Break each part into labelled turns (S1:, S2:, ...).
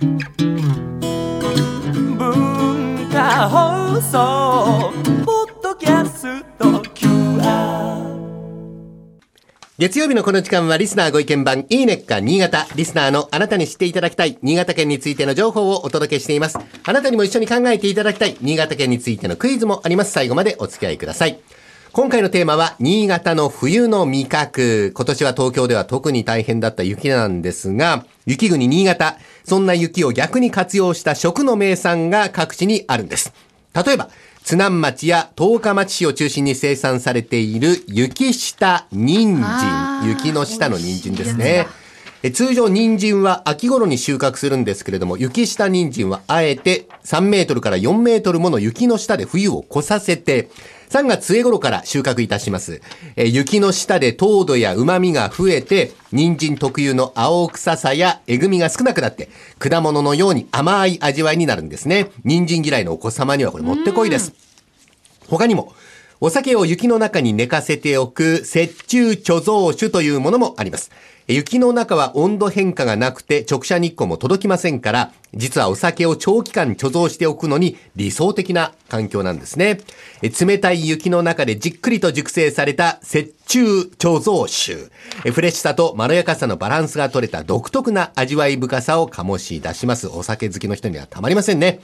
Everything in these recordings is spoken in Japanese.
S1: 文化放送ポッドキャスト QR
S2: 月曜日のこの時間はリスナーご意見番いいねっか新潟。リスナーのあなたに知っていただきたい新潟県についての情報をお届けしています。あなたにも一緒に考えていただきたい新潟県についてのクイズもあります。最後までお付き合いください。今回のテーマは、新潟の冬の味覚。今年は東京では特に大変だった雪なんですが、雪国新潟。そんな雪を逆に活用した食の名産が各地にあるんです。例えば、津南町や十日町市を中心に生産されている雪下人参。雪の下の人参ですね。え通常人参は秋頃に収穫するんですけれども、雪下人参はあえて3メートルから4メートルもの雪の下で冬を越させて、3月末頃から収穫いたします。え雪の下で糖度や旨味が増えて、人参特有の青臭さやえぐみが少なくなって、果物のように甘い味わいになるんですね。人参嫌いのお子様にはこれもってこいです。他にも、お酒を雪の中に寝かせておく雪中貯蔵酒というものもあります。雪の中は温度変化がなくて直射日光も届きませんから、実はお酒を長期間貯蔵しておくのに理想的な環境なんですね。冷たい雪の中でじっくりと熟成された雪中貯蔵酒。フレッシュさとまろやかさのバランスが取れた独特な味わい深さを醸し出します。お酒好きの人にはたまりませんね。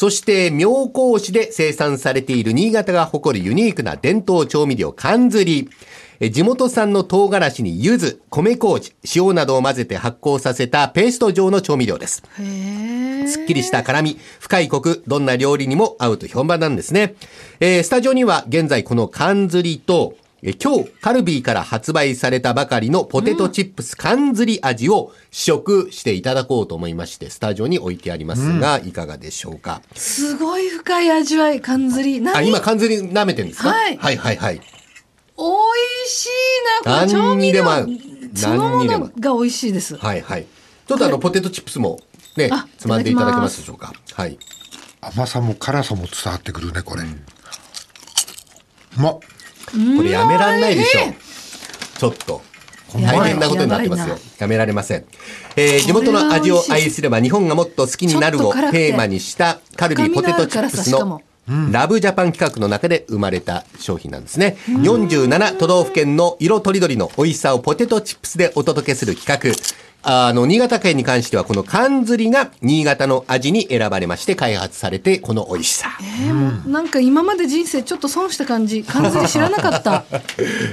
S2: そして、妙高市で生産されている新潟が誇るユニークな伝統調味料、缶ずり。え地元産の唐辛子に柚子、米麹、塩などを混ぜて発酵させたペースト状の調味料です。すっきりした辛み、深いコク、どんな料理にも合うと評判なんですね。えースタジオには現在この缶ずりと、えー今日カルビーから発売されたばかりのポテトチップス缶ずり味を試食していただこうと思いまして、スタジオに置いてありますが、いかがでしょうか？
S3: すごい深い味わい、缶ずり。何？
S2: あ、今缶ずり舐めてるんですか？
S3: はい
S2: はいはいはい。
S3: 美味しいな、これ調
S2: 何に
S3: 味料
S2: でも合う
S3: そのも
S2: 何にでも
S3: のが美味しいです。
S2: はいはい。ちょっとあの、ポテトチップスもね
S3: あ、
S2: つまんでいただけますでしょうか？はい。
S4: 甘さも辛さも伝わってくるねこれ、うまっ
S2: これやめらんないでしょ。う。ちょっと。大変なことになってますよ。
S3: や
S2: められません。えー地元の味を愛すれば日本がもっと好きになるをテーマにしたカルビーポテトチップスのラブジャパン企画の中で生まれた商品なんですね。47都道府県の色とりどりの美味しさをポテトチップスでお届けする企画。あの、新潟県に関してはこの缶ずりが新潟の味に選ばれまして開発されてこの美味しさ。
S3: えーもうなんか今まで人生ちょっと損した感じ。缶ずり知らなかった。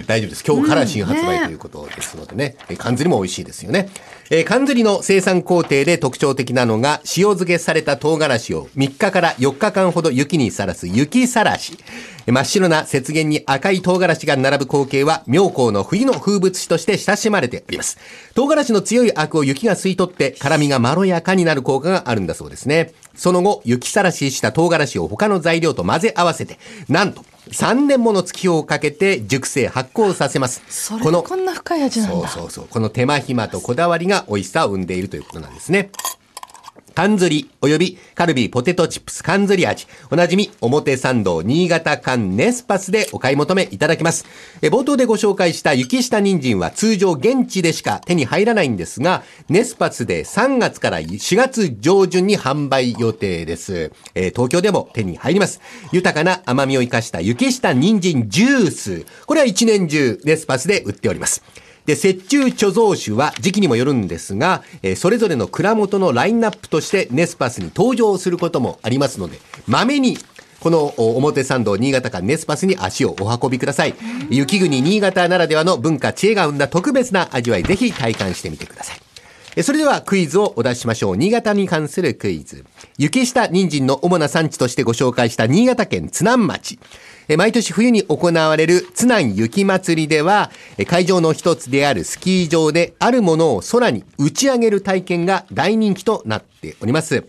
S2: 大丈夫です。今日から新発売
S3: うんね
S2: ということですのでね。えー缶ずりも美味しいですよね。えー缶ずりの生産工程で特徴的なのが、塩漬けされた唐辛子を3日から4日間ほど雪にさらす雪さらし。真っ白な雪原に赤い唐辛子が並ぶ光景は、妙高の冬の風物詩として親しまれております。唐辛子の強いアクを雪が吸い取って、辛みがまろやかになる効果があるんだそうですね。その後、雪さらしした唐辛子を他の材料と混ぜ合わせて、なんと、3年もの月日をかけて熟成発酵させます。
S3: それでこんな深い味なんだ。
S2: そうそうそう。この手間暇とこだわりが美味しさを生んでいるということなんですね。缶ずり、およびカルビーポテトチップス缶ずり味。おなじみ、表参道新潟缶ネスパスでお買い求めいただきます。え冒頭でご紹介した雪下人参は通常現地でしか手に入らないんですが、ネスパスで3月から4月上旬に販売予定です。えー東京でも手に入ります。豊かな甘みを生かした雪下人参ジュース。これは一年中ネスパスで売っております。で、雪中貯蔵酒は時期にもよるんですが、えーそれぞれの蔵元のラインナップとしてネスパスに登場することもありますので、まめに、この表参道新潟間ネスパスに足をお運びください。雪国新潟ならではの文化知恵が生んだ特別な味わい、ぜひ体感してみてください。それではクイズをお出ししましょう。新潟に関するクイズ。雪下人参の主な産地としてご紹介した新潟県津南町。え毎年冬に行われる津南雪まつりでは、え会場の一つであるスキー場であるものを空に打ち上げる体験が大人気となっております。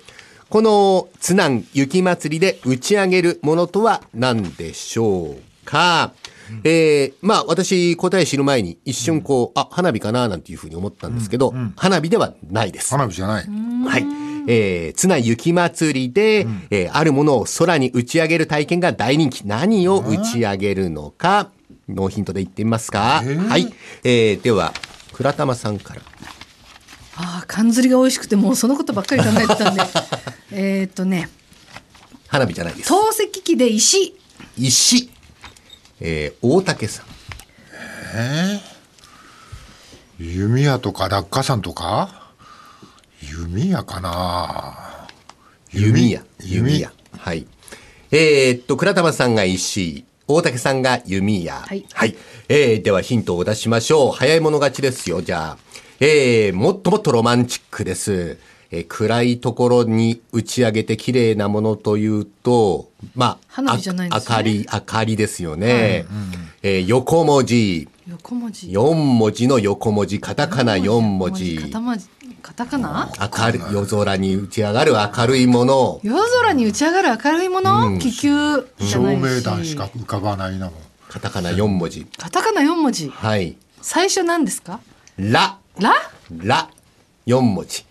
S2: この津南雪まつりで打ち上げるものとは何でしょうか、えー、まあ私答え知る前に一瞬こう、あ、花火かななんていうふうに思ったんですけど、花火ではないです。
S4: 花火じゃない。
S2: はい。えー、津南雪まつりで、えーあるものを空に打ち上げる体験が大人気。何を打ち上げるのか、ノーヒントで言ってみますか？はい。えー、では、倉玉さんから。
S3: ああ、缶釣りが美味しくて、もうそのことばっかり考えてたんで。えーっとね、
S2: 花火じゃないです。
S3: 透析機で石。
S2: 石。えー、大竹さん。
S4: 弓矢とか落下山とか？弓矢かな
S2: 弓矢。
S4: 弓
S2: 弓矢。はい。えー、っと、倉玉さんが石。大竹さんが弓矢。
S3: はい
S2: はい。えー、ではヒントを出しましょう。早い者勝ちですよ、じゃあ。えー、もっともっとロマンチックです。えー暗いところに打ち上げて綺麗なものというと、まあ、
S3: 花火じゃないんですね
S2: あ明かり、明かりですよね。えー横文字。
S3: 横文字。
S2: 4文字の横文字、カタカナ4文字。
S3: カタカナ？
S2: 明るい、夜空に打ち上がる明るいもの。
S3: 夜空に打ち上がる明るいもの、気球？じゃ
S4: 照明弾しか浮かばないなもん
S2: カタカナ4文字。
S3: カタカナ4文字。
S2: はい。
S3: 最初何ですか？
S2: ラ。
S3: ラ
S2: ラ。4文字。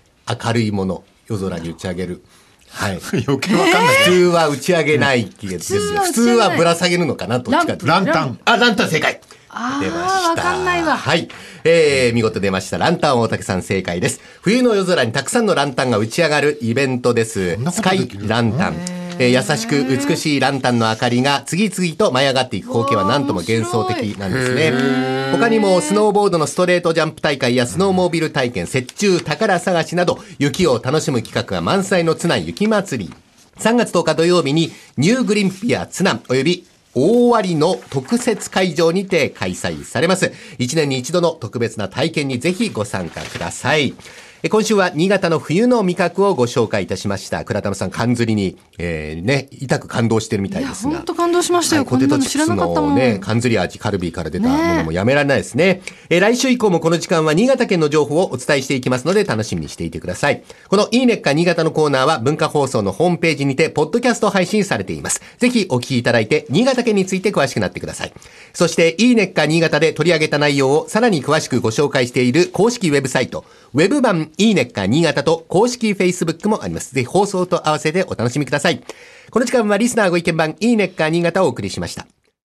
S2: 明るいもの。夜空に打ち上げる。はい。
S4: 余計わかんない、
S2: 普通は打ち上げないですよ。普通
S3: は
S2: ぶら下げるのかな？どっちか
S4: ランタン
S2: あ、ランタン正解。出ました。
S3: わかんないわ
S2: はい。えー、見事出ました。ランタン大竹さん正解です。冬の夜空にたくさんのランタンが打ち上がるイベントですスカイランタン。えー優しく美しいランタンの明かりが次々と舞い上がっていく光景は何とも幻想的なんですね。他にもスノーボードのストレートジャンプ大会やスノーモービル体験、雪中宝探しなど雪を楽しむ企画が満載の津南雪まつり。3月10日土曜日にニューグリンピア津南及び大割の特設会場にて開催されます。一年に一度の特別な体験にぜひご参加ください。え今週は新潟の冬の味覚をご紹介いたしました。倉玉さん、缶釣りに、えー、ね、痛く感動してるみたいですが。
S3: 本当感動しましたよ
S2: はいポテトチップス
S3: の
S2: ね、缶釣り味カルビーから出たものもやめられないですね。えー来週以降もこの時間は新潟県の情報をお伝えしていきますので楽しみにしていてください。このいいねっか新潟のコーナーは文化放送のホームページにて、ポッドキャスト配信されています。ぜひお聞きいただいて、新潟県について詳しくなってください。そして、いいねっか新潟で取り上げた内容をさらに詳しくご紹介している公式ウェブサイト、ウェブ版いいねっか新潟と公式 Facebook もあります。ぜひ放送と合わせてお楽しみください。この時間はリスナーご意見番いいねっか新潟をお送りしました。